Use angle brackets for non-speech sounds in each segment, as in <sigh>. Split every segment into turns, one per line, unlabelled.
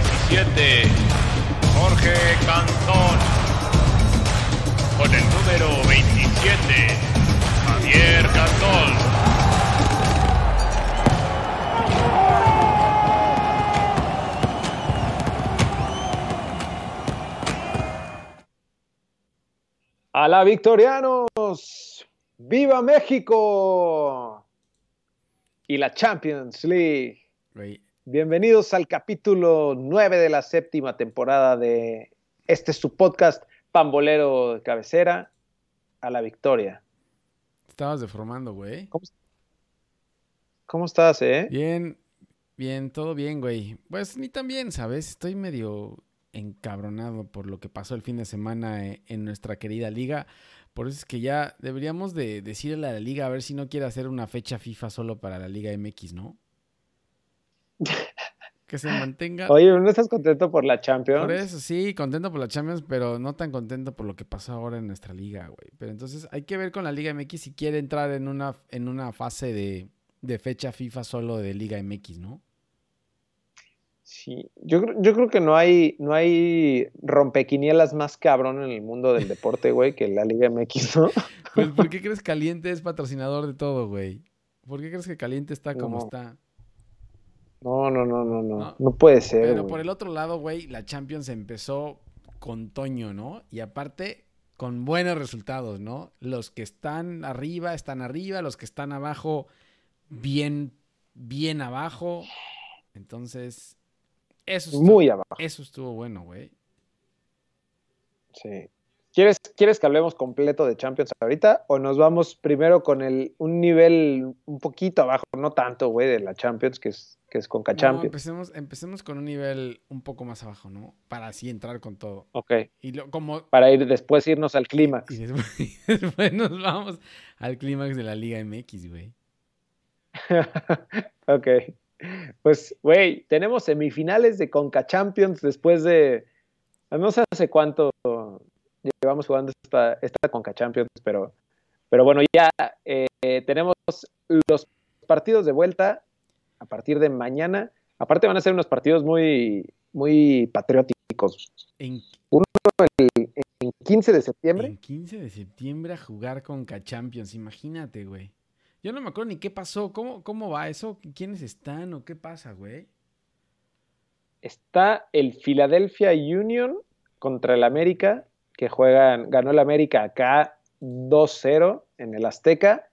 17, Jorge Cantón. Con el número 27, Javier Cantón.
A la Victorianos, ¡viva México! Y la Champions League. Bienvenidos al capítulo 9 de la séptima temporada de este su podcast pambolero de cabecera, A la Victoria.
estabas deformando, güey.
¿Cómo estás, eh?
Bien, bien, todo bien, güey. Pues ni tan bien, ¿sabes? Estoy medio encabronado por lo que pasó el fin de semana eh, en nuestra querida liga. Por eso es que ya deberíamos de decirle a la liga a ver si no quiere hacer una fecha FIFA solo para la Liga MX, ¿no? Que se mantenga. <laughs>
Oye, ¿no estás contento por la Champions?
Por eso sí, contento por la Champions, pero no tan contento por lo que pasó ahora en nuestra liga, güey. Pero entonces hay que ver con la Liga MX si quiere entrar en una, en una fase de, de fecha FIFA solo de Liga MX, ¿no?
Sí, yo, creo- yo creo que no hay, no hay rompequinielas más cabrón en el mundo del deporte, güey, que la Liga MX, <laughs> ¿no?
Pues, ¿por qué crees que Caliente es patrocinador de todo, güey? ¿Por qué crees que Caliente está como
No,
está?
No, no, no, no, no.
No.
Puede ser.
Pero
güey.
por el otro lado, güey, la Champions empezó con Toño, ¿no? Y aparte, con buenos resultados, ¿no? Los que están arriba, están arriba, los que están abajo, bien, bien abajo. Entonces, eso estuvo,
Muy abajo.
eso estuvo bueno, güey.
Sí. ¿Quieres, ¿Quieres que hablemos completo de Champions ahorita? ¿O nos vamos primero con el, un nivel un poquito abajo, no tanto, güey, de la Champions, que es, que es Conca
No,
Champions?
empecemos, empecemos con un nivel un poco más abajo, ¿no? Para así entrar con todo.
Ok.
Y lo, como
Para ir después irnos al clímax.
Y después, <laughs> y después nos vamos al clímax de la Liga MX, güey. <laughs>
ok. Pues, güey, tenemos semifinales de Conca Champions después de. No sé hace cuánto llevamos jugando esta, esta Conca Champions, pero, pero bueno, ya eh, tenemos los partidos de vuelta a partir de mañana. Aparte, van a ser unos partidos muy, muy patrióticos.
En,
En 15 de septiembre.
en 15 de septiembre a jugar con Champions, imagínate, güey. Yo no me acuerdo ni qué pasó, cómo, cómo va eso, quiénes están o qué pasa, güey.
está el Philadelphia Union contra el América, que juegan, ganó el América acá 2-0 en el Azteca.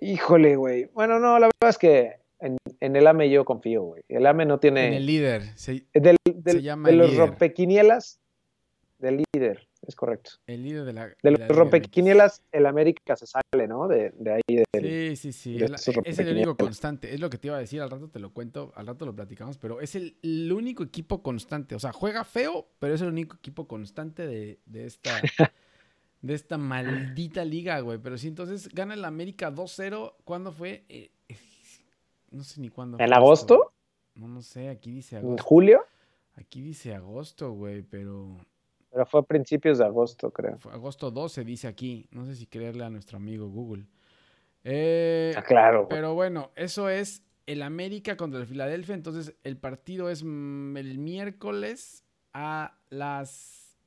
Híjole, güey. Bueno, no, la verdad es que en, en el AME yo confío, güey. El AME no tiene...
En el líder, se-
del, del-
se llama
de
el
los
líder.
rompequinielas, del líder, es correcto.
el líder de la.
De los rompequinielas, el América se sale, ¿no? De, de ahí. del-.
Sí, sí, sí.
de
Es, el único constante. Es lo que te iba a decir. Al rato te lo cuento, al rato lo platicamos. Pero es el, el único equipo constante. O sea, juega feo, pero es el único equipo constante de, de esta. <laughs> de esta maldita liga, güey. Pero sí, entonces gana el América 2-0. ¿Cuándo fue? Eh, eh, no sé ni cuándo.
¿En agosto?
No, no sé. Aquí dice
¿En
agosto.
julio?
Aquí dice agosto, güey. Pero.
Pero fue a principios de agosto, creo.
Fue agosto 12 dice aquí. No sé si creerle a nuestro amigo Google. Eh,
Ah, claro.
pero bueno, eso es el América contra el Filadelfia. Entonces, el partido es mm, el miércoles a las.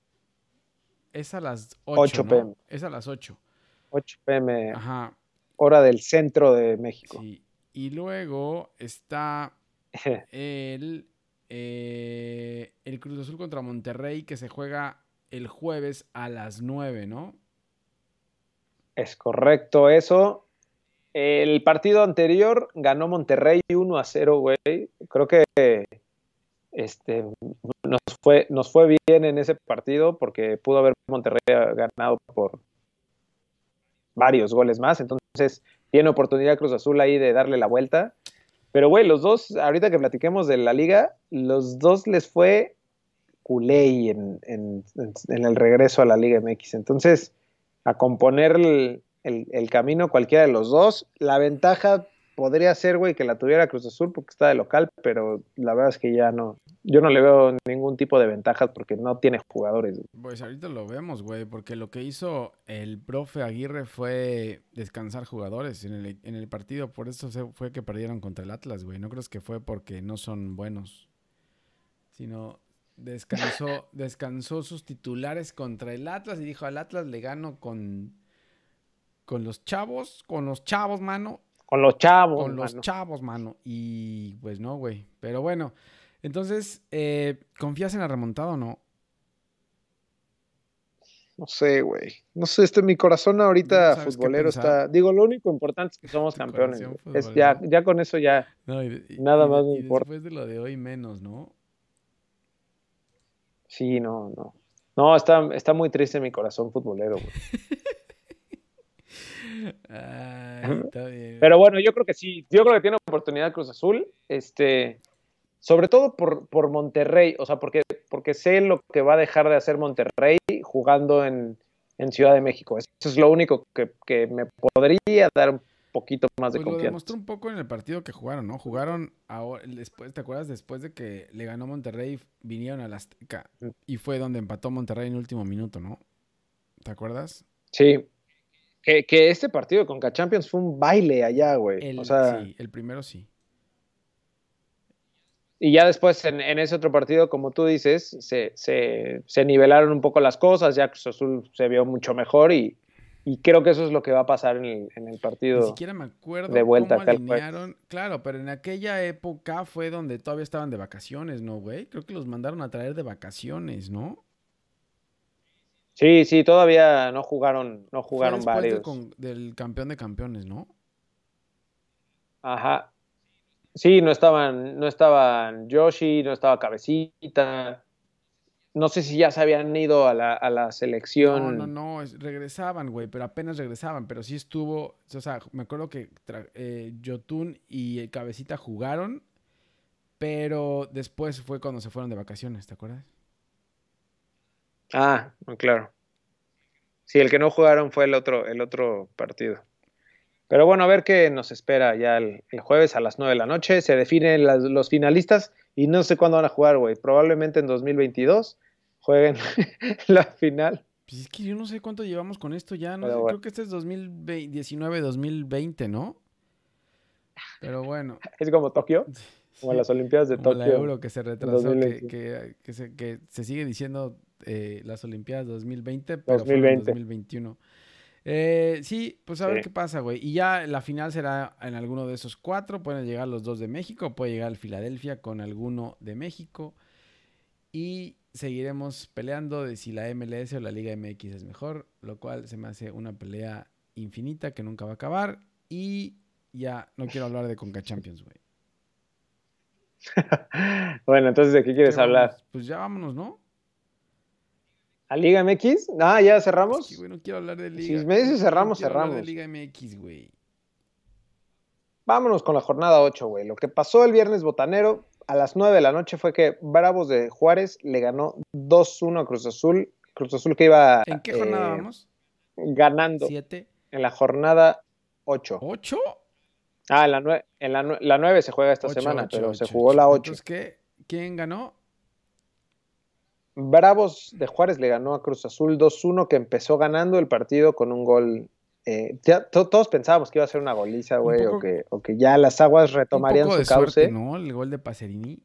Es a las 8.
8 p.m..
Es a las 8.
8 pm,
Ajá.
hora del centro de México.
Sí. Y luego está <laughs> el, eh, el Cruz Azul contra Monterrey que se juega el jueves a las 9, ¿no?
Es correcto eso. El partido anterior ganó Monterrey 1 a 0, güey. Creo que este, nos, fue, nos fue bien en ese partido porque pudo haber Monterrey ganado por varios goles más. Entonces tiene oportunidad Cruz Azul ahí de darle la vuelta. Pero, güey, los dos, ahorita que platiquemos de la liga, los dos les fue culé en, en, en el regreso a la Liga MX. Entonces, a componer el, el, el, camino cualquiera de los dos. La ventaja podría ser, güey, que la tuviera Cruz Azul porque está de local, pero la verdad es que ya no. Yo no le veo ningún tipo de ventajas porque no tiene jugadores.
Pues ahorita lo vemos, güey, porque lo que hizo el profe Aguirre fue descansar jugadores en el, en el partido. Por eso fue que perdieron contra el Atlas, güey. No crees que fue porque no son buenos. sino descansó, <laughs> descansó sus titulares contra el Atlas y dijo al Atlas le gano con, con los chavos, con los chavos, mano.
Con los chavos.
Con los chavos, mano. Y pues no, güey. Pero bueno, entonces, eh, ¿confías en la remontada o no?
No sé, güey. No sé, este, mi corazón ahorita futbolero está. Digo, lo único importante es que somos campeones. Es, ya, ya con eso ya. nada más me importa.
Después de lo de hoy, menos, ¿no?
Sí, no, no. No, está, está muy triste mi corazón futbolero, güey. <laughs> está bien. Pero bueno, yo creo que sí. Yo creo que tiene oportunidad Cruz Azul. Este sobre todo por, por Monterrey, o sea, porque, porque sé lo que va a dejar de hacer Monterrey jugando en, Ciudad de México. Eso es lo único que, me podría dar un poquito más de pues confianza. Lo
demostró un poco en el partido que jugaron, ¿no? Jugaron ahora, después, ¿te acuerdas? Después de que le ganó Monterrey, vinieron a la Azteca y fue donde empató Monterrey en el último minuto, ¿no? ¿Te acuerdas?
Sí. Que, que este partido con K-Champions fue un baile allá, güey. o sea,
sí, el primero sí.
Y ya después en, ese otro partido, como tú dices, se, se, nivelaron un poco las cosas, ya Cruz Azul se vio mucho mejor y, creo que eso es lo que va a pasar en el, en el partido.
Ni siquiera me acuerdo de vuelta cómo alinearon. Claro, pero en aquella época fue donde todavía estaban de vacaciones, ¿no, güey? Creo que los mandaron a traer de vacaciones, ¿no?
Sí, sí, todavía no jugaron, no jugaron varios.
del campeón de campeones, ¿no?
Ajá, Sí, no estaban, no estaban Yoshi, no estaba Cabecita. No sé si ya se habían ido a la, a la selección.
No, no, no, regresaban, güey, pero apenas regresaban, pero sí estuvo, o sea, me acuerdo que eh, Jotun y Cabecita jugaron, pero después fue cuando se fueron de vacaciones, ¿te acuerdas?
Ah, claro. Sí, el que no jugaron fue el otro, el otro partido. Pero bueno, a ver qué nos espera ya el, jueves a las 9 de la noche. Se definen los finalistas y no sé cuándo van a jugar, güey. Probablemente en 2022 jueguen <laughs> la final.
Pues es que yo no sé cuánto llevamos con esto ya. No Creo que este es 2019-2020, ¿no? Pero bueno. <laughs>
Es como Tokio. <laughs> Como las Olimpiadas de Tokio.
La Euro que se retrasó, que, se, que, se, sigue diciendo eh, las Olimpiadas 2020, pero 2020. 2021. Eh, sí, pues a ver qué pasa, güey. Y ya la final será en alguno de esos cuatro. Pueden llegar los dos de México, puede llegar el Filadelfia con alguno de México. Y seguiremos peleando de si la MLS o la Liga MX es mejor, lo cual se me hace una pelea infinita que nunca va a acabar. Y ya no quiero hablar de Conca Champions, güey. <laughs>
bueno, entonces, ¿de qué quieres hablar?
Pues ya vámonos, ¿no?
¿A Liga MX? Ah, ya cerramos.
Sí, güey, no quiero hablar de Liga.
Si me dices cerramos, cerramos. de
Liga MX, güey.
Vámonos con la jornada 8, güey. Lo que pasó el viernes botanero a las 9 de la noche fue que Bravos de Juárez le ganó 2-1 a Cruz Azul. Cruz Azul que iba.
¿En qué jornada eh, vamos?
Ganando.
¿Siete?
En la jornada 8.
¿8?
Ah, en la, en la, 9 se juega esta semana, pero se jugó la 8.
Entonces, ¿qué? ¿quién ganó?
Bravos de Juárez le ganó a Cruz Azul 2-1, que empezó ganando el partido con un gol. Eh, todos pensábamos que iba a ser una goliza, güey, o, que, ya las aguas retomarían su cauce.
¿no? El gol de Pacerini.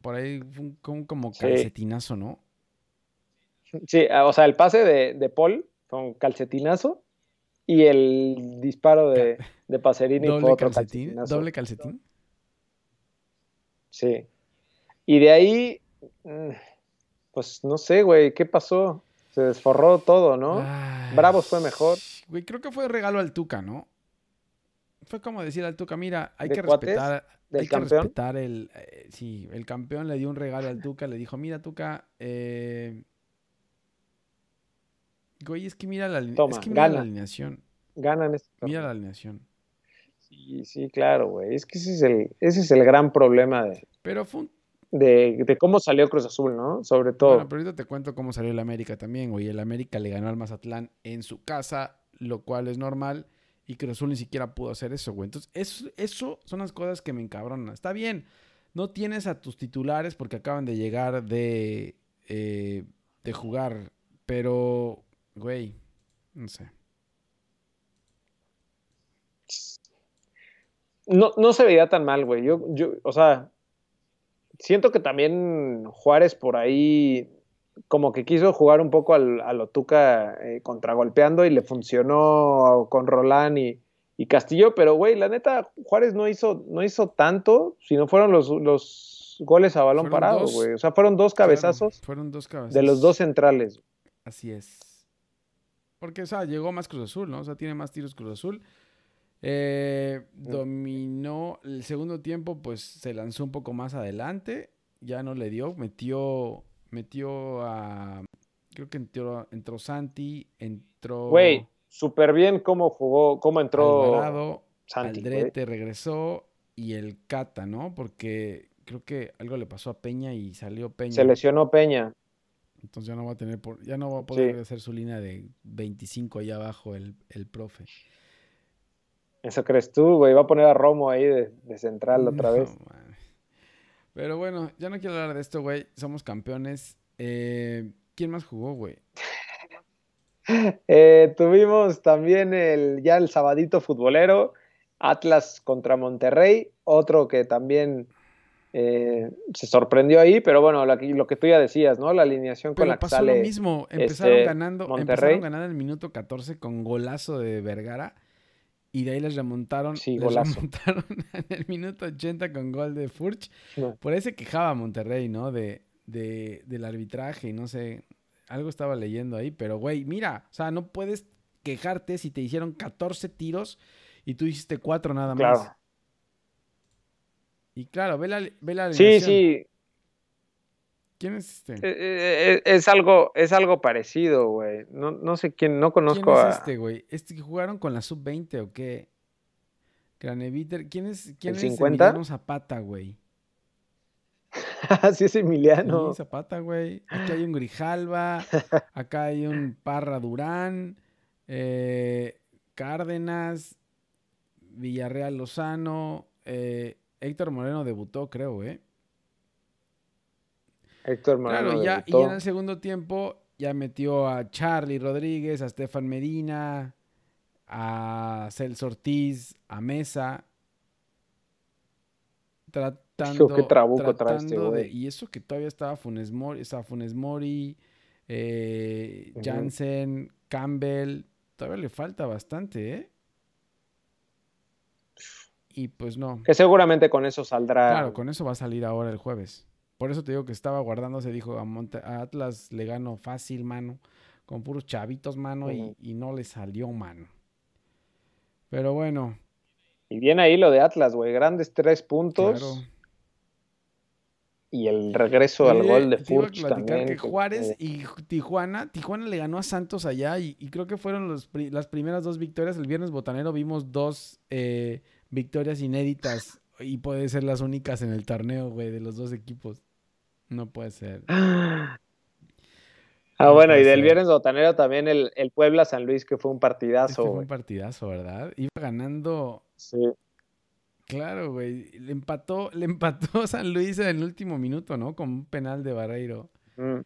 Por ahí fue un, como calcetinazo, ¿no?
Sí, ah, o sea, el pase de, de Paul con calcetinazo y el disparo de, <laughs> de Pacerini
fue otro calcetín, ¿Doble calcetín?
Sí. Y de ahí. Pues no sé, güey, ¿qué pasó? Se desforró todo, ¿no? Bravos fue mejor.
Güey, creo que fue regalo al Tuca, ¿no? Fue como decir al Tuca, mira, hay que respetar, hay que respetar el, eh, sí, el campeón le dio un regalo al Tuca, le dijo, mira Tuca, eh, güey, es que mira la, es que mira la alineación.
Ganan este
Mira la alineación.
Sí, sí, claro, güey. Es que ese es el, ese es el gran problema de.
Pero fue un
de, cómo salió Cruz Azul, ¿no? Sobre todo. Bueno,
pero ahorita te cuento cómo salió el América también, güey. El América le ganó al Mazatlán en su casa, lo cual es normal. Y Cruz Azul ni siquiera pudo hacer eso, güey. Entonces, eso, eso son las cosas que me encabronan. Está bien, no tienes a tus titulares porque acaban de llegar de, eh, de jugar. Pero, güey, no sé.
No, no se veía tan mal, güey. Yo, yo, o sea, siento que también Juárez por ahí como que quiso jugar un poco al, a lo Tuca eh, contragolpeando y le funcionó con Roland y, y Castillo, pero güey, la neta, Juárez no hizo, no hizo tanto, sino fueron los, los goles a balón parado, güey. O sea, fueron dos cabezazos.
fueron dos cabezazos.
De los dos centrales.
Así es. Porque, o sea, llegó más Cruz Azul, ¿no? O sea, tiene más tiros Cruz Azul. Eh, dominó el segundo tiempo, pues se lanzó un poco más adelante. Ya no le dio. Metió, metió a. Creo que entró, entró Santi, entró.
Güey, súper bien cómo jugó, cómo entró
Alvarado, Santi. Aldrete regresó y el Cata, ¿no? Porque creo que algo le pasó a Peña y salió Peña.
Se lesionó Peña.
Entonces ya no va a tener por, ya no va a poder hacer su línea de 25 allá abajo el, el profe.
Eso crees tú, güey. Va a poner a Romo ahí de, central otra vez.
Pero bueno, ya no quiero hablar de esto, güey. Somos campeones. Eh, ¿Quién más jugó, güey? <laughs>
Eh, tuvimos también el, ya el sabadito futbolero, Atlas contra Monterrey, otro que también eh, se sorprendió ahí, pero bueno, lo que, tú ya decías, ¿no? La alineación con la que
pasó lo mismo, empezaron este, ganando, Monterrey. empezaron ganando en el minuto 14 con golazo de Vergara y de ahí les remontaron,
sí,
les remontaron <laughs> en el minuto 80 con gol de Furch. Por ahí se quejaba Monterrey, ¿no? De, de, del arbitraje y no sé, algo estaba leyendo ahí, pero güey, mira, o sea, no puedes quejarte si te hicieron 14 tiros y tú hiciste 4 nada más. Y claro, ve la, ve la
Sí, sí.
¿Quién es este? Eh,
eh, eh, es, algo, es algo parecido, güey. No, no sé quién, no conozco
¿Quién
es
este, güey? ¿Este que jugaron con la sub-20 o qué? Graneviter. ¿Quién es, quién
¿El
es
50?
Emiliano Zapata, güey? <laughs>
sí, es Emiliano.
Sí, Zapata, güey. Aquí hay un Grijalva, <laughs> acá hay un Parra Durán, eh, Cárdenas, Villarreal Lozano, Héctor Moreno debutó, creo, ¿eh?
Héctor Moreno
claro, ya, y en el segundo tiempo ya metió a Charlie Rodríguez, a Stefan Medina, a Celso Ortiz, a Mesa. Tratando,
qué trabuco
tratando
trae este
de. Y eso que todavía estaba Funes Mori, estaba Funes Mori, eh, Jansen, Campbell. Todavía le falta bastante, ¿eh? Y pues no.
Que seguramente con eso saldrá.
Claro, con eso va a salir ahora el jueves. Por eso te digo que estaba guardándose, dijo a, Monte- a Atlas le gano fácil, mano, con puros chavitos, mano, y- no le salió, mano. Pero bueno,
Y viene ahí lo de Atlas, güey. Grandes tres puntos.
claro.
Y el regreso al
Oye,
gol de Furch también.
que Juárez
eh,
y Tijuana, Tijuana le ganó a Santos allá y, y creo que fueron los las primeras dos victorias. El viernes botanero vimos dos eh, victorias inéditas y puede ser las únicas en el torneo, güey, de los dos equipos. No puede ser.
Ah,
No
bueno, y del
ser.
viernes botanero también el, el Puebla San Luis, que fue un
Este
partidazo,
fue
güey.
un partidazo, ¿verdad? Iba ganando
Sí.
Claro, güey. Le empató, le empató <laughs> San Luis en el último minuto, ¿no? Con un penal de Barreiro.
Mm.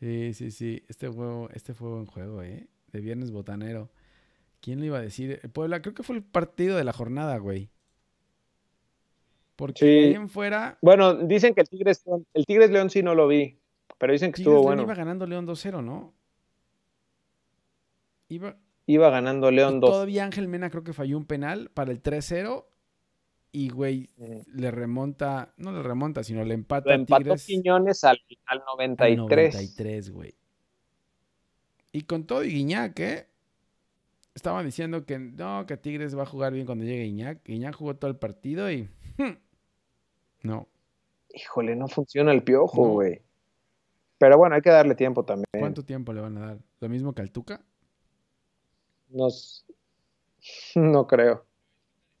Sí, sí, sí. Este juego, este fue buen juego, ¿eh? De viernes botanero. ¿Quién le iba a decir? El Puebla, creo que fue el partido de la jornada, güey. Porque
Sí.
ahí en fuera,
Bueno, dicen que el Tigres, el Tigres León sí no lo vi, pero dicen que
Tigres
estuvo
León
bueno.
iba ganando León 2-0, ¿no? Iba,
Iba ganando León 2.
todavía Ángel Mena creo que falló un penal para el 3-0 y, güey, le remonta, no le remonta, sino le empata a
empató
Tigres.
Quiñones al, al
Al
93.
93, güey. Y con todo y Guiñac, ¿eh? Estaban diciendo que no, que Tigres va a jugar bien cuando llegue Guiñac. Guiñac jugó todo el partido y... No.
Híjole, no funciona el piojo,
No.
güey. Pero bueno, hay que darle tiempo también.
¿Cuánto tiempo le van a dar? ¿Lo mismo que al Tuca?
Nos... <laughs> No creo.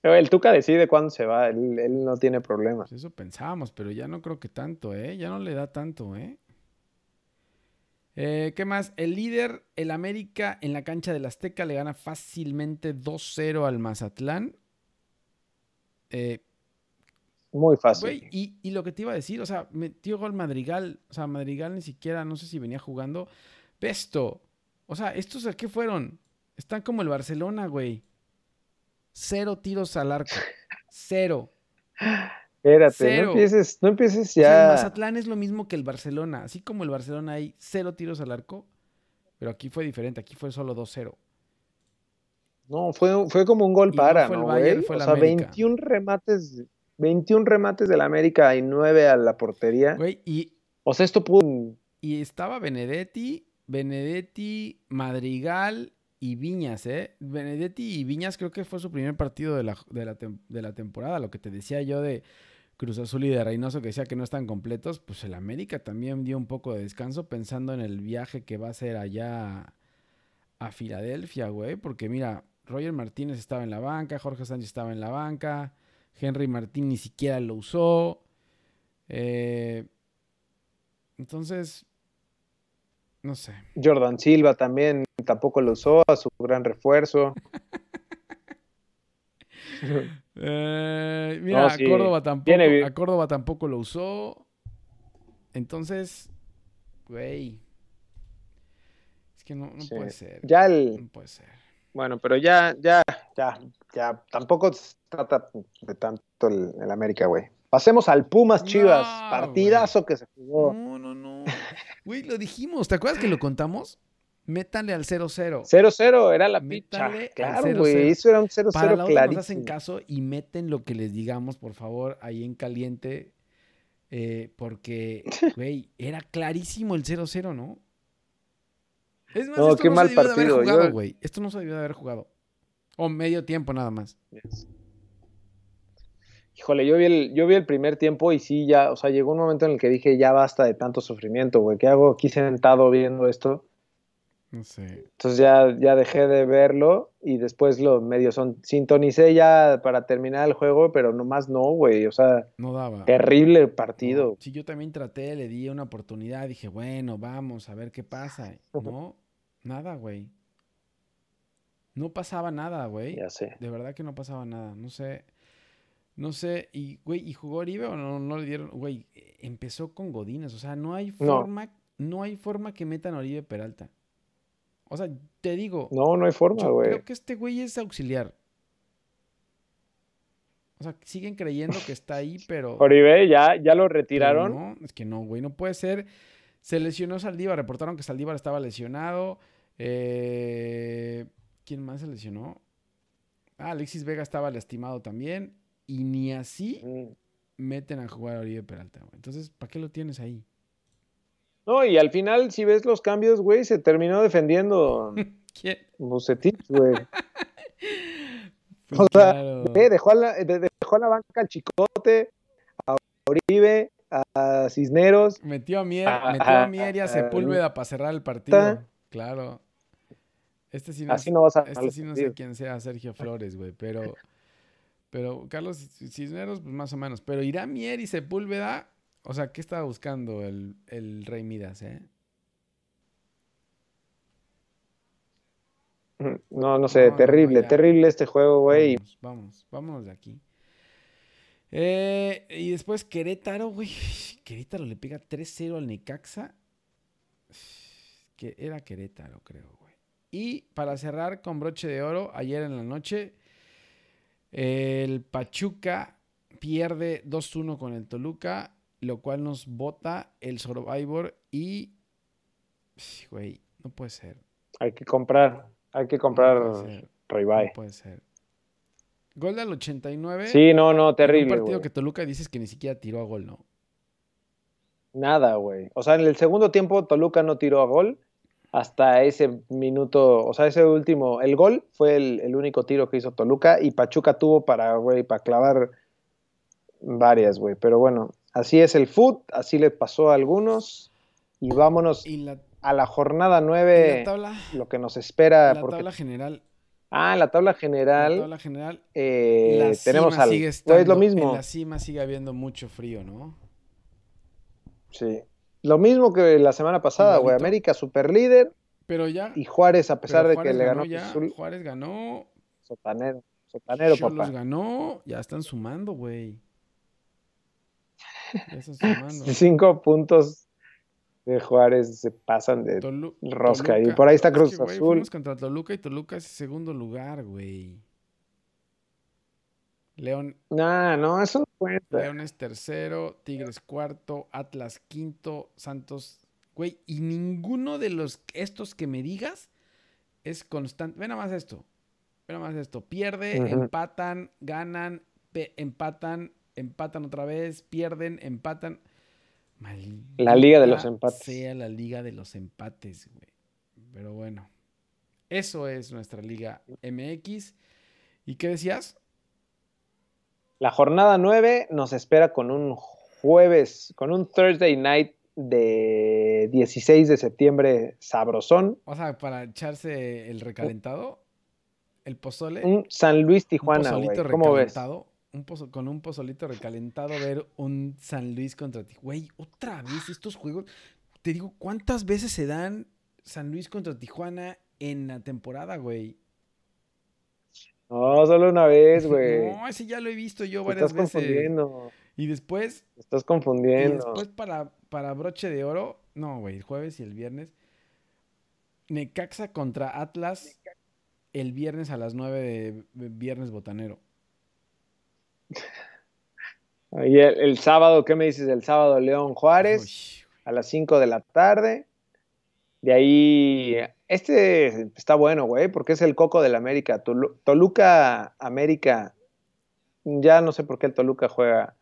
El Tuca decide cuándo se va, él, él no tiene problema.
Pues eso pensábamos, pero ya no creo que tanto, ¿eh? Ya no le da tanto, ¿eh? Eh, ¿Qué más? El líder, el América, en la cancha del Azteca le gana fácilmente 2-0 al Mazatlán. Eh,
Muy fácil.
Y, y lo que te iba a decir, o sea, metió gol Madrigal. O sea, Madrigal ni siquiera, no sé si venía jugando. Pesto. O sea, ¿estos a qué fueron? Están como el Barcelona, güey. Cero tiros al arco. <laughs> Cero.
Espérate,
Cero.
no empieces, no empieces
O sea,
ya.
el Mazatlán es lo mismo que el Barcelona. Así como el Barcelona hay cero tiros al arco, pero aquí fue diferente. Aquí fue solo 2-0.
No, fue, fue como un gol
Y no
para, ¿no,
Bayern,
güey? O sea,
América.
21 remates, 21 remates del América y 9 a la portería.
Güey, y,
O sea, esto pudo.
y estaba Benedetti, Benedetti, Madrigal y Viñas, ¿eh? Benedetti y Viñas creo que fue su primer partido de la, de la, de la temporada. Lo que te decía yo de Cruz Azul y de Reynoso que decía que no están completos, pues el América también dio un poco de descanso pensando en el viaje que va a hacer allá a, Filadelfia, güey. Porque mira, Roger Martínez estaba en la banca, Jorge Sánchez estaba en la banca, Henry Martín ni siquiera lo usó. Eh, entonces, no sé.
Jordan Silva también tampoco lo usó a su gran refuerzo. <laughs>
Eh, mira,
No,
a Córdoba tampoco,
tiene
a Córdoba tampoco lo usó. Entonces, güey. Es que no, no
Sí.
puede ser.
Ya el.
No puede ser.
Bueno, pero ya, ya, ya, ya. Tampoco se trata de tanto el, el América, güey. Pasemos al Pumas Chivas.
No,
Partidazo que se jugó.
No, no, no. Güey, lo dijimos. ¿Te acuerdas que lo contamos? Métanle al 0-0.
0-0 era la picha. Claro,
0-0.
güey. Eso era un 0-0
Para la otra nos hacen caso y meten lo que les digamos, por favor, ahí en caliente. eh, porque, <laughs> güey, era clarísimo el 0-0, ¿no? Es más,
No,
esto
qué
no
mal
se debió de haber
partido,
jugado,
yo-
güey. Esto no se debió de haber jugado. O medio tiempo nada más.
Híjole, yo vi, el, yo vi el primer tiempo y sí, ya, o sea, llegó un momento en el que dije, ya basta de tanto sufrimiento, güey. ¿Qué hago aquí sentado viendo esto?
Sé.
Entonces ya, ya dejé de verlo y después lo medio son, sintonicé ya para terminar el juego, pero nomás no, güey. O sea,
No daba.
terrible partido.
No, sí, yo también traté, le di una oportunidad, dije, bueno, vamos a ver qué pasa. <laughs> No, nada, güey. No pasaba nada, güey.
Ya sé.
De verdad que no pasaba nada. No sé. No sé. Y, güey, ¿y jugó Oribe o no, no le dieron? Güey, empezó con Godínez. O sea, no hay
No.
forma, no, hay forma que metan a Oribe Peralta. O sea, te digo,
No, no hay forma, güey.
creo que este güey es auxiliar. O sea, siguen creyendo que está ahí, <laughs> pero.
Oribe, ya, ya lo retiraron.
No, es que no, güey, no puede ser. Se lesionó Saldívar, reportaron que Saldívar estaba lesionado. Eh, ¿Quién más se lesionó? Ah, Alexis Vega estaba lastimado también. Y ni así
Mm.
meten a jugar a Oribe Peralta, güey. Entonces, ¿para qué lo tienes ahí?
No, y al final, si ves los cambios, güey, se terminó defendiendo <laughs>
¿Quién?
Bucetich, güey.
Pues <laughs>
O sea,
claro.
Eh, dejó, a la, de- dejó a la banca al Chicote, a Oribe, a Cisneros.
Metió a Mier,
Ah,
metió a
ah,
Mier y a
ah,
Sepúlveda para cerrar el partido. Claro. Este sí no,
Así
es-
no vas a
este sí no sé quién sea Sergio Flores, güey, pero pero Carlos Cisneros pues más o menos, pero irá Mier y Sepúlveda, o sea, ¿qué estaba buscando el, el Rey Midas, eh?
No, no sé,
No, no,
terrible,
no,
terrible este juego, güey.
Vamos, vamos, vámonos de aquí. Eh, y después Querétaro, güey. Querétaro le pega 3-0 al Necaxa. Que era Querétaro, creo, güey. Y para cerrar con broche de oro, ayer en la noche, el Pachuca pierde 2-1 con el Toluca, lo cual nos bota el Survivor y... Güey, no puede ser.
Hay que comprar, hay que
No
comprar.
No
Revive.
puede ser. Gol al 89.
Sí, no, no,
en un
terrible,
partido que Toluca dices que ni siquiera tiró a gol, ¿no?
Nada, güey. O sea, en el segundo tiempo Toluca no tiró a gol hasta ese minuto, o sea, ese último, el gol fue el, el único tiro que hizo Toluca y Pachuca tuvo para, güey, para clavar varias, güey. Pero bueno, así es el foot, así le pasó a algunos y vámonos
Y la,
a la jornada
y la
9,
tabla,
lo que nos espera.
la
porque...
tabla general.
Ah, en la tabla
La
general
tabla general.
eh,
la
tenemos
cima
al...
sigue
es
estando-
lo mismo.
En la cima sigue habiendo mucho frío, ¿no?
Sí. Lo mismo que la semana pasada, güey. América super líder
Pero ya.
y Juárez, a pesar de que le ganó
ya. Juárez ganó.
sotanero. Sotanero,
Cholos
papá.
ganó. Ya están sumando, güey. <laughs>
Cinco puntos de Juárez se pasan de
Tolu-
rosca. Y por ahí está
Es
Cruz
que,
Azul.
fuimos contra Toluca y Toluca es segundo lugar, güey. León,
Nah, no, eso no cuenta.
Leones tercero, Tigres cuarto, Atlas quinto, Santos, güey, y ninguno de los estos que me digas es constante. Ve nada más esto. Ve nada más esto. Pierde, empatan, ganan, empatan, empatan otra vez, pierden, empatan.
La liga de los empates.
Sea la liga de los empates, güey. Pero bueno. Eso es nuestra liga MX. ¿Y qué decías?
La jornada 9 nos espera con un jueves, con un Thursday night de 16 de septiembre sabrosón.
O sea, para echarse el recalentado, el pozole.
Un San Luis
un
Tijuana,
pozolito
¿Cómo ves?
Un pozo- con un pozolito recalentado, ver un San Luis contra Tijuana. Güey, otra vez estos juegos. Te digo, ¿cuántas veces se dan San Luis contra Tijuana en la temporada, güey?
No, solo una vez, güey.
No, ese ya lo he visto yo
Te
varias
estás
veces.
confundiendo.
Y después,
Te estás
y
confundiendo.
después para, para broche de oro, no, güey, el jueves y el viernes. Necaxa contra Atlas el viernes a las 9 de de viernes botanero.
Y el, el sábado, ¿qué me dices? El sábado León Juárez
Uy,
a las 5 de la tarde. De ahí, este está bueno, güey, porque es el coco del América. Tolu- Toluca América, ya no sé por qué el Toluca juega,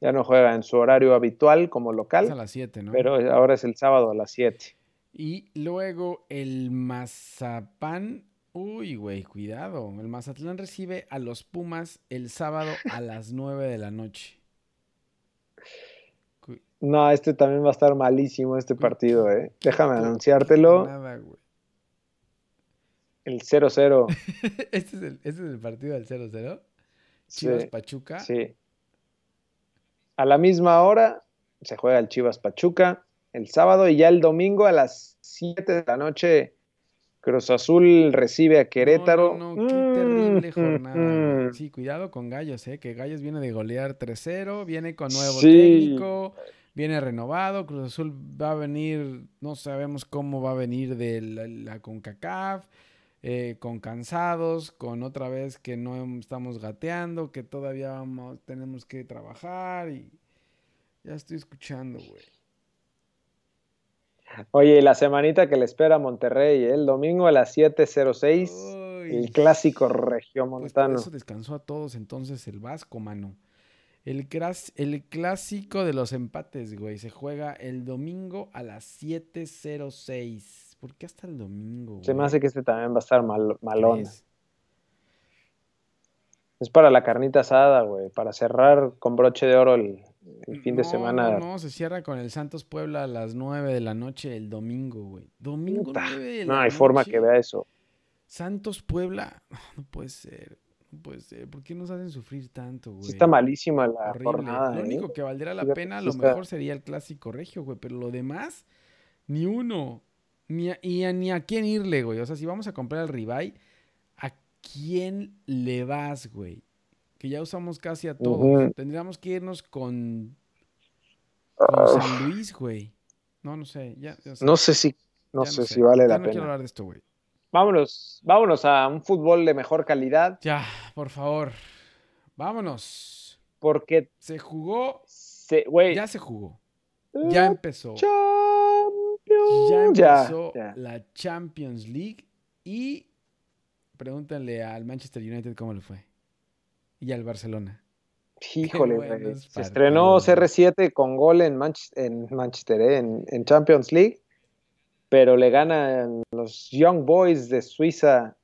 ya no juega en su horario habitual como
es a
local,
las 7, ¿no?
pero ahora es el sábado a las 7.
Y luego el Mazapán. Uy, güey, cuidado. El Mazatlán recibe a los Pumas el sábado a <laughs> las 9 de la noche.
No, este también va a estar malísimo este partido, eh. Déjame anunciártelo.
Nada, güey.
El 0-0. <laughs>
¿Este es el, este es el partido del 0-0.
Sí,
Chivas Pachuca.
sí. A la misma hora se juega el Chivas Pachuca el sábado y ya el domingo a las 7 de la noche Cruz Azul recibe a Querétaro.
No, no, no, qué terrible
Mm,
jornada. <laughs> Sí, cuidado con Gallos, ¿eh? Que Gallos viene de golear 3-0, viene con nuevo
Sí.
técnico, viene renovado. Cruz Azul va a venir, no sabemos cómo va a venir de la, la CONCACAF, eh, con cansados, con otra vez que no estamos gateando, que todavía vamos, tenemos que trabajar y ya estoy escuchando, güey.
Oye, la semanita que le espera a Monterrey, ¿eh? el domingo a las 7.06,
Uy.
el clásico
Pues por
regiomontano.
eso descansó a todos entonces el Vasco, mano. El, cras- el clásico de los empates, güey. Se juega el domingo a las 7.06. ¿Por qué hasta el domingo, güey?
Se me hace que este también va a estar mal- malón.
¿Crees?
Es para la carnita asada, güey, para cerrar con broche de oro el, el fin de
No,
semana.
No, no, se cierra con el Santos Puebla a las 9 de la noche el domingo, güey. Domingo
Puta,
9 de
no
la
hay forma que vea eso.
Santos Puebla. No puede ser. No puede ser. ¿Por qué nos hacen sufrir tanto, güey?
Sí está malísima la
Horrible.
jornada.
Lo
¿eh?
único que valdría la pena, a lo mejor sería el clásico regio, güey. Pero lo demás, ni uno. Ni a, y a- ni a quién irle, güey. O sea, si vamos a comprar al Ribeye, ¿a quién le vas, güey? Que ya usamos casi a todos. Tendríamos que irnos con, con
Uf,
San Luis, güey. No, no sé. Ya, ya sé,
no sé si, no sé si vale
Ya
la
no quiero
pena.
hablar de esto, güey.
Vámonos, vámonos a un fútbol de mejor calidad,
Ya, por favor. Vámonos.
porque
Se jugó.
se, güey,
Ya se jugó. Ya empezó. Ya
Champions, ya,
empezó
ya.
la Champions League y pregúntale al Manchester United cómo le fue. Y al Barcelona.
Híjole, güey. Se estrenó
güey.
CR7 con gol en, Manch- en Manchester, ¿eh? en, en Champions League, pero le ganan los Young Boys de Suiza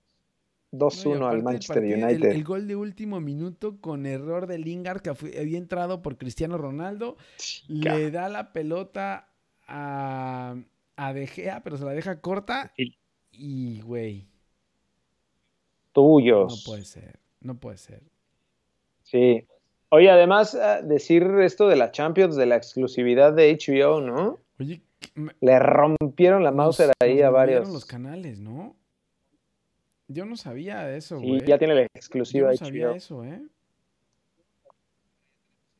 No, y
2-1 al
el
Manchester
partido-
United.
El, gol de último minuto con error de Lingard que fue- había entrado por Cristiano Ronaldo.
Chica.
Le da la pelota a, a De Gea, pero se la deja corta.
Y-
Y, güey, no
Tuyos.
puede ser. No puede ser.
Sí. Oye, además, ah, decir esto de la Champions, de la exclusividad de HBO, ¿no?
Oye, me-
Le rompieron la Mauser ahí a varios.
los canales, ¿no? Yo no sabía de eso,
Sí,
güey.
ya tiene la
Yo
exclusiva
no sabía
HBO.
eso, ¿eh?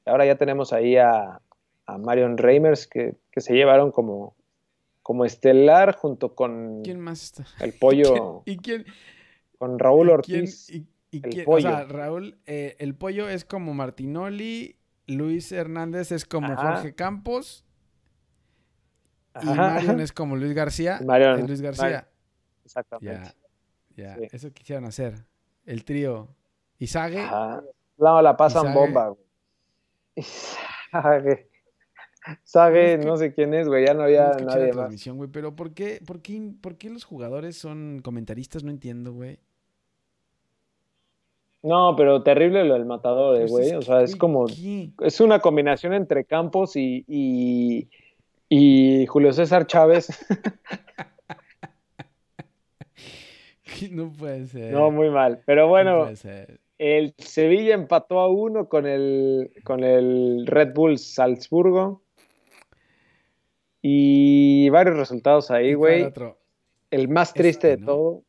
Ahora ya tenemos ahí a, a Marion Reimers que, que se llevaron como, como estelar junto con
¿Quién más está?
el pollo, <laughs>
¿Y quién,
con Raúl
y quién-
Ortiz.
y- ¿Y
El pollo.
O sea, Raúl, eh, el pollo es como Martinoli, Luis Hernández es como
Ajá.
Jorge Campos y
Ajá.
Marion es como Luis García.
Marion,
es Luis García.
Exactamente.
Ya, ya,
Sí.
eso quisieron hacer. El trío. Izague,
Ajá. No, la pasan bomba, güey. Izague. Izague,
Es que-
no sé quién es, güey. Ya no
no
había
la
nadie más.
transmisión, güey, pero ¿por qué, por, qué, ¿por qué los jugadores son comentaristas? No entiendo, güey.
No, pero terrible lo del matador, güey. O sea, es como. Es una combinación entre Campos y, y, y Julio César Chávez. <laughs>
No puede ser.
No, muy mal. Pero
no
bueno, el Sevilla empató a uno con el, con el Red Bull Salzburgo. Y varios resultados ahí,
¿Y cuál
güey. El más triste
Este,
de
¿no?
todo,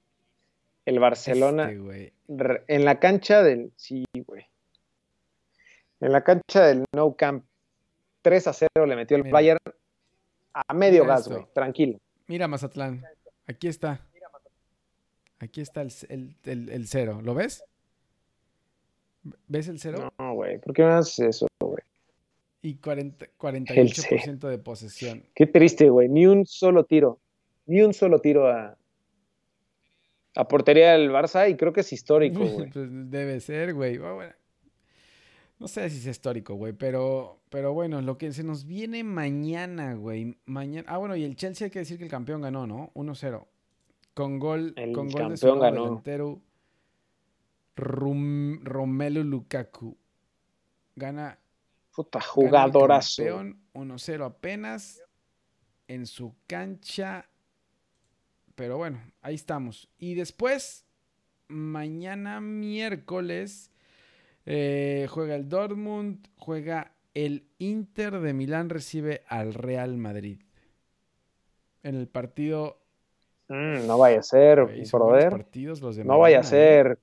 el Barcelona
Este,
en la cancha del. Sí, güey. En la cancha del No Camp, 3 a 0 le metió el
Mira.
Bayern a medio gas, güey. Tranquilo.
Mira, Mazatlán. Aquí está. Aquí está el, el, el- el cero. ¿Lo ves? ¿Ves el cero?
No, güey. ¿Por qué me haces eso, güey?
Y 40, 48% de posesión.
Qué triste, güey. Ni un solo tiro. Ni un solo tiro a, a portería del Barça y creo que es histórico, <laughs> güey.
Pues debe ser, güey. Bueno. No sé si es histórico, güey, pero, pero bueno, lo que se nos viene mañana, güey. Mañana. Ah, bueno, y el Chelsea hay que decir que el campeón ganó, ¿no? 1-0. Con gol,
El
con gol de su
ganó.
delantero Rum- Romelu Lukaku. Gana
Puta,
Gana el
jugadorazo.
campeón 1-0 apenas en su cancha. Pero bueno, ahí estamos. Y después, mañana miércoles, eh, juega el Dortmund, juega el Inter de Milán, recibe al Real Madrid. En el partido...
Mm, no vaya a ser,
güey, son buenos
brother.
partidos los de
No vaya a
¿eh?
ser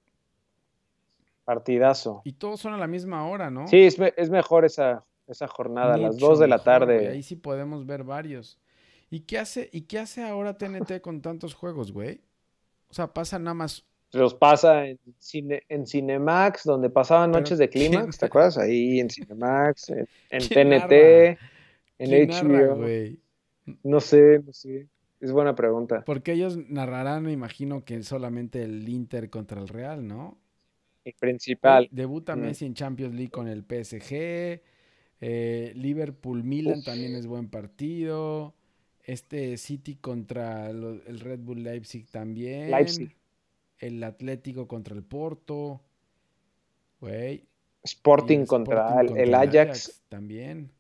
partidazo.
Y todos son a la misma hora, ¿no?
Sí, es, es mejor esa, esa jornada, a las
Mucho
2 de la
mejor,
tarde.
Ahí sí podemos ver varios. ¿Y qué hace, y qué hace ahora TNT con tantos juegos, güey? O sea, pasa nada más.
Los pasa en, cine, en Cinemax, donde pasaban
Pero
noches de
¿quién-
Clímax, ¿te acuerdas? Ahí en Cinemax, en, en <laughs>
¿Quién
TNT,
narra?
en
¿Quién
HBO.
narra,
no sé, no sé. Es buena pregunta.
Porque ellos narrarán, me imagino que solamente el Inter contra el Real, ¿no?
El principal.
Debuta
Mm.
Messi en Champions League con el PSG. eh, Liverpool-Milan
Uf.
también es buen partido. Este City contra el Red Bull Leipzig también.
Leipzig.
El Atlético contra el Porto. Güey.
Sporting
el
contra
Sporting
el,
contra
el Ajax.
También.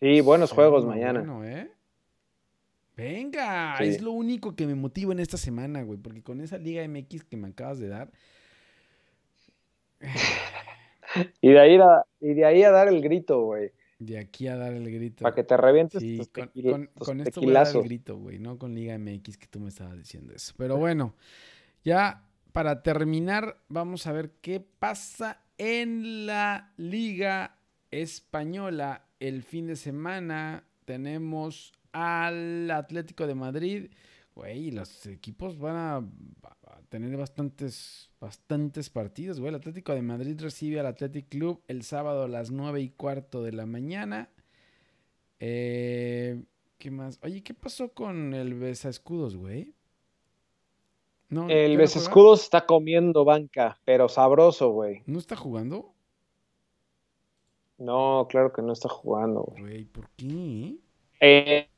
Sí, buenos juegos mañana.
bueno, ¿eh? Venga,
Sí.
es lo único que me motiva en esta semana, güey, porque con esa Liga MX que me acabas de dar, <laughs>
Y de ahí a, y de ahí a dar el grito, güey.
De aquí a dar el grito.
Para que te revientes
Sí,
tus,
con, con-
tus
con esto voy a dar el grito, güey, no con Liga MX que tú me estabas diciendo eso. Pero bueno, ya para terminar, vamos a ver qué pasa en la Liga Española el fin de semana. Tenemos al Atlético de Madrid. Güey, los equipos van a, a tener bastantes, bastantes partidos, güey. El Atlético de Madrid recibe al Athletic Club el sábado a las 9 y cuarto de la mañana. Eh, ¿Qué más? Oye, ¿qué pasó con el Besa Escudos, güey? No, ¿ya
El
no juega?
Besescudos está comiendo banca, pero sabroso, güey.
¿No está jugando?
No, claro que no está jugando, güey.
Güey, ¿por qué?
Eh, eh,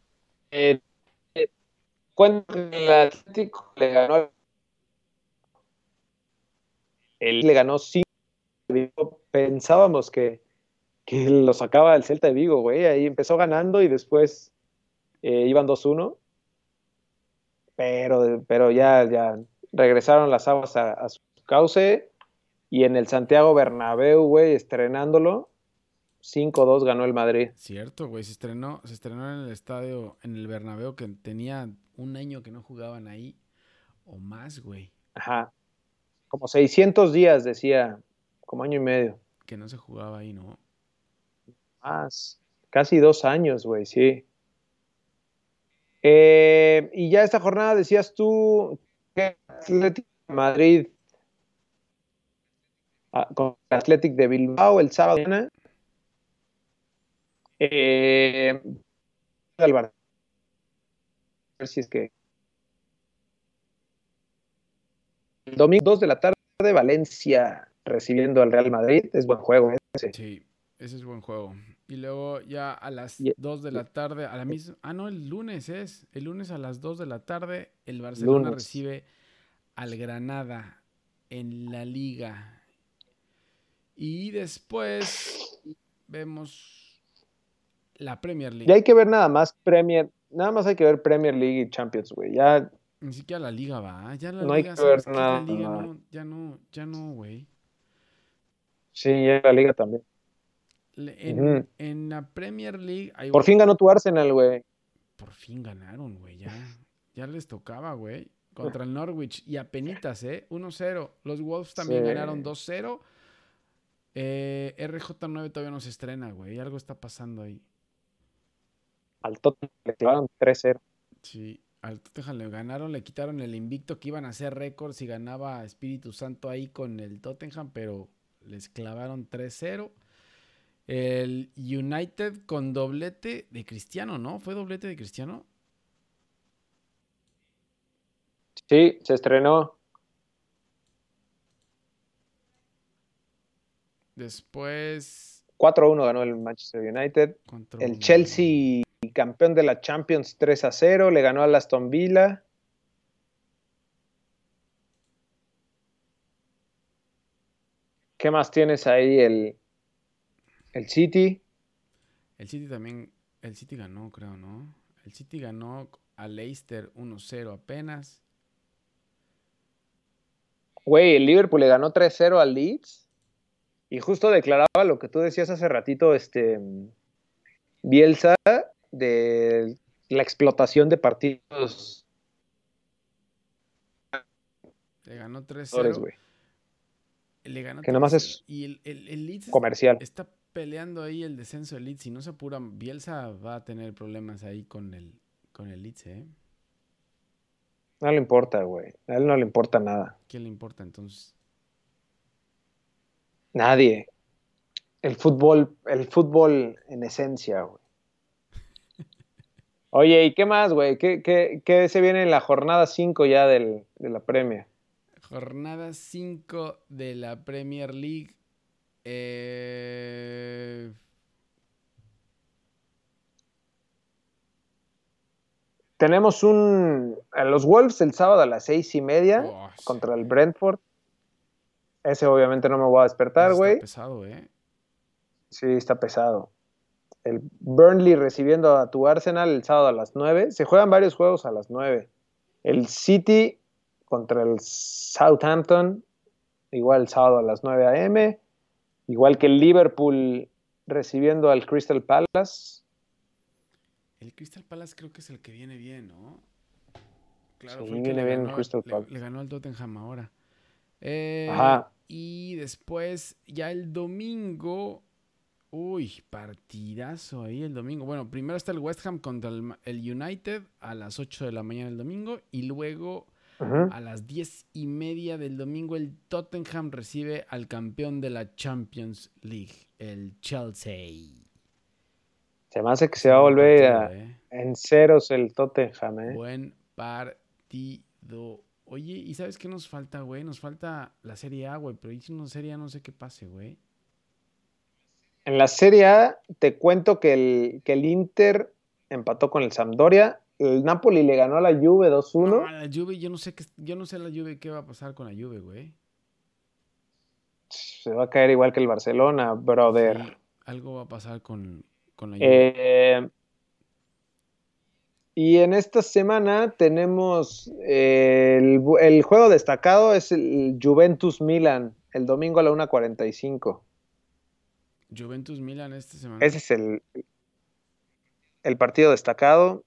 eh, cuento que el Atlético le ganó. Él le ganó 5. Pensábamos que, que lo sacaba el Celta de Vigo, güey. Ahí empezó ganando y después eh, iban 2-1. Pero, pero ya, ya regresaron las aguas a, a su cauce. Y en el Santiago Bernabéu, güey, estrenándolo, 5-2 ganó el Madrid.
Cierto, güey, se estrenó, se estrenó en el estadio, en el Bernabéu, que tenía un año que no jugaban ahí, o más, güey,
Ajá. Como 600 días, decía, como año y medio.
que no se jugaba ahí, ¿no?
Más. Casi dos años, güey, sí. Eh, y ya esta jornada decías tú que Atlético de Madrid ah, con Athletic de Bilbao el sábado. Eh, si es que el domingo 2 de la tarde Valencia recibiendo al Real Madrid es buen juego ese.
Sí, ese es buen juego. Y luego ya a las 2 de la tarde, a la misma, ah no, el lunes es, el lunes a las 2 de la tarde el Barcelona recibe al Granada en la liga. Y después vemos la Premier League.
Ya hay que ver nada más Premier, nada más hay que ver Premier League y Champions, güey. Ya
ni siquiera la liga va, ya la
no
liga,
hay que ver nada.
no, ya no, ya no, güey.
Sí, ya la liga también.
En, en, la Premier League.
Por fin ganó tu Arsenal, güey.
Por fin ganaron, güey. Ya, <laughs> ya les tocaba, güey. Contra el Norwich. Y a penitas, ¿eh? 1-0. Los Wolves también ganaron 2-0. Eh, RJ9 todavía no se estrena, güey. Algo está pasando ahí.
Al Tottenham le clavaron 3-0.
Sí, al Tottenham le ganaron, le quitaron el invicto que iban a hacer récords y ganaba Espíritu Santo ahí con el Tottenham, pero les clavaron 3-0. El United con doblete de Cristiano, ¿no? ¿Fue doblete de Cristiano?
Sí, se estrenó.
Después.
4-1 ganó el Manchester United. El Chelsea, campeón de la Champions 3-0, le ganó al Aston Villa. ¿Qué más tienes ahí? El, el City.
El City también, el City ganó, creo, ¿no? El City ganó a Leicester 1-0 apenas.
Güey, el Liverpool le ganó 3-0 al Leeds. Y justo declaraba lo que tú decías hace ratito, este Bielsa, de la explotación de partidos.
Le ganó 3-0. Le ganó
que nomás es
y el, el, Leeds
comercial.
Está peleando ahí el descenso del Leeds. Si no se apura, Bielsa va a tener problemas ahí con el, con el Leeds, ¿eh?
No le importa, güey. A él no le importa nada.
¿Qué le importa entonces?
Nadie. El fútbol, el fútbol en esencia, güey. Oye, ¿y qué más, güey? ¿Qué, qué, se viene en la jornada 5 ya del, de la Premier?
Jornada 5 de la Premier League. Eh...
Tenemos un. A los Wolves el sábado a las seis y media oh, contra el Brentford. Ese obviamente no me voy a despertar, güey. Está
pesado, ¿eh?
Sí, está pesado. El Burnley recibiendo a tu Arsenal el sábado a las 9. Se juegan varios juegos a las 9. El City contra el Southampton, igual el sábado a las 9 a.m. Igual que el Liverpool recibiendo al Crystal Palace.
El Crystal Palace creo que es el que viene bien, ¿no?
Claro, sí, viene bien el Crystal Palace.
Le, ganó al Tottenham ahora. Eh,
Ajá.
Y después, ya el domingo. Uy, partidazo ahí el domingo. Bueno, primero está el West Ham contra el, United a las 8 de la mañana del domingo. Y luego a las 10 y media del domingo el Tottenham recibe al campeón de la Champions League, el Chelsea.
Se me hace que se va a volver ¿eh? en ceros el Tottenham, ¿eh?
Buen partido. Oye, ¿y sabes qué nos falta, güey? Nos falta la Serie A, güey, pero no Serie A no sé qué pase, güey.
En la Serie A te cuento que el, que el Inter empató con el Sampdoria, el Napoli le ganó a la Juve 2-1.
No, la Juve, yo no sé qué, yo no sé la Juve qué va a pasar con la Juve, güey.
Se va a caer igual que el Barcelona, brother.
algo va a pasar con, con la Juve.
Eh, y en esta semana tenemos eh, el, juego destacado es el Juventus Milan, el domingo a la 1.45.
Juventus Milan esta semana.
Ese es el, el partido destacado.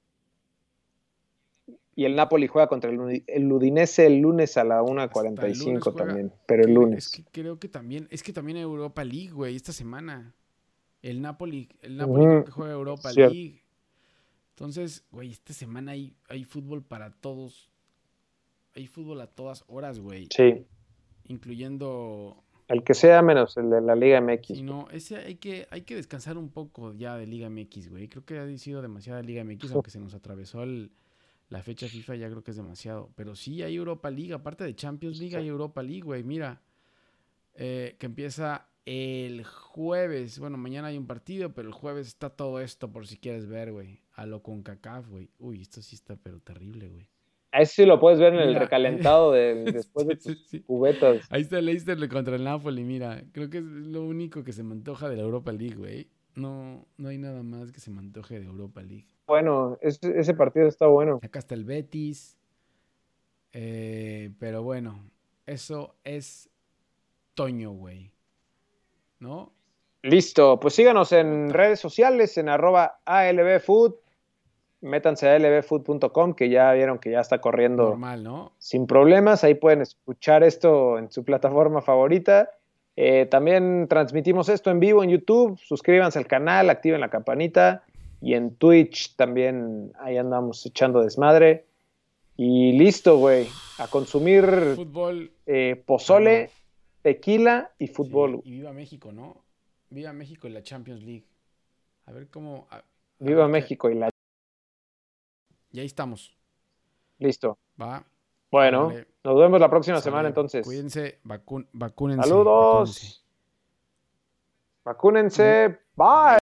Y el Napoli juega contra el, el Udinese el lunes a la 1.45 también, pero el lunes.
Es que creo que también, es que también Europa League, güey, esta semana. El Napoli, el Napoli que juega Europa League. Entonces, güey, esta semana hay, hay fútbol para todos. Hay fútbol a todas horas, güey.
Sí.
Incluyendo.
El que sea menos el de la Liga MX.
Sí, no, ese hay que, hay que descansar un poco ya de Liga MX, güey. Creo que ha sido demasiada Liga MX, aunque se nos atravesó el, la fecha FIFA, ya creo que es demasiado. Pero sí hay Europa League, aparte de Champions League, hay Europa League, güey. Mira, eh, que empieza el jueves. Bueno, mañana hay un partido, pero el jueves está todo esto por si quieres ver, güey. A lo con CACAF, güey. Uy, esto sí está pero terrible, güey.
A eso sí lo puedes ver en el
Mira.
recalentado de, <laughs> después de tus
sí, sí.
cubetas.
Ahí está el Leicester contra el Napoli, mira. Creo que es lo único que se me antoja de la Europa League, güey. No, no hay nada más que se me antoje de Europa League.
Bueno, ese, ese partido está bueno.
Acá está el Betis. Eh, pero bueno, eso es Toño, güey. ¿No?
Listo, pues síganos en redes sociales, en arroba ALBFood. Métanse a albfood.com, que ya vieron que ya está corriendo
Normal, ¿no?
sin problemas. Ahí pueden escuchar esto en su plataforma favorita. Eh, también transmitimos esto en vivo en YouTube. Suscríbanse al canal, activen la campanita. Y en Twitch también ahí andamos echando desmadre. Y listo, güey. A consumir
Fútbol.
eh, pozole, tequila y fútbol.
y viva México, ¿no? Viva México y la Champions League. A ver cómo. a- a
Viva
ver
México y la...
Y ahí estamos.
Listo.
Va.
Bueno, nos vemos la próxima semana entonces.
Cuídense, vacún, vacúnense. vacúnense.
Saludos. Vacúnense. Bye.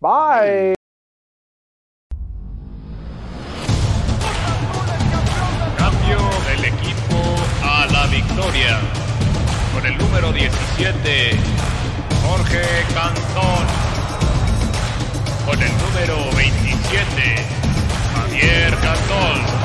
Bye.
Cambio del equipo a la victoria. Con el número 17, Jorge Cantón. Con el número 27, Javier Cantón.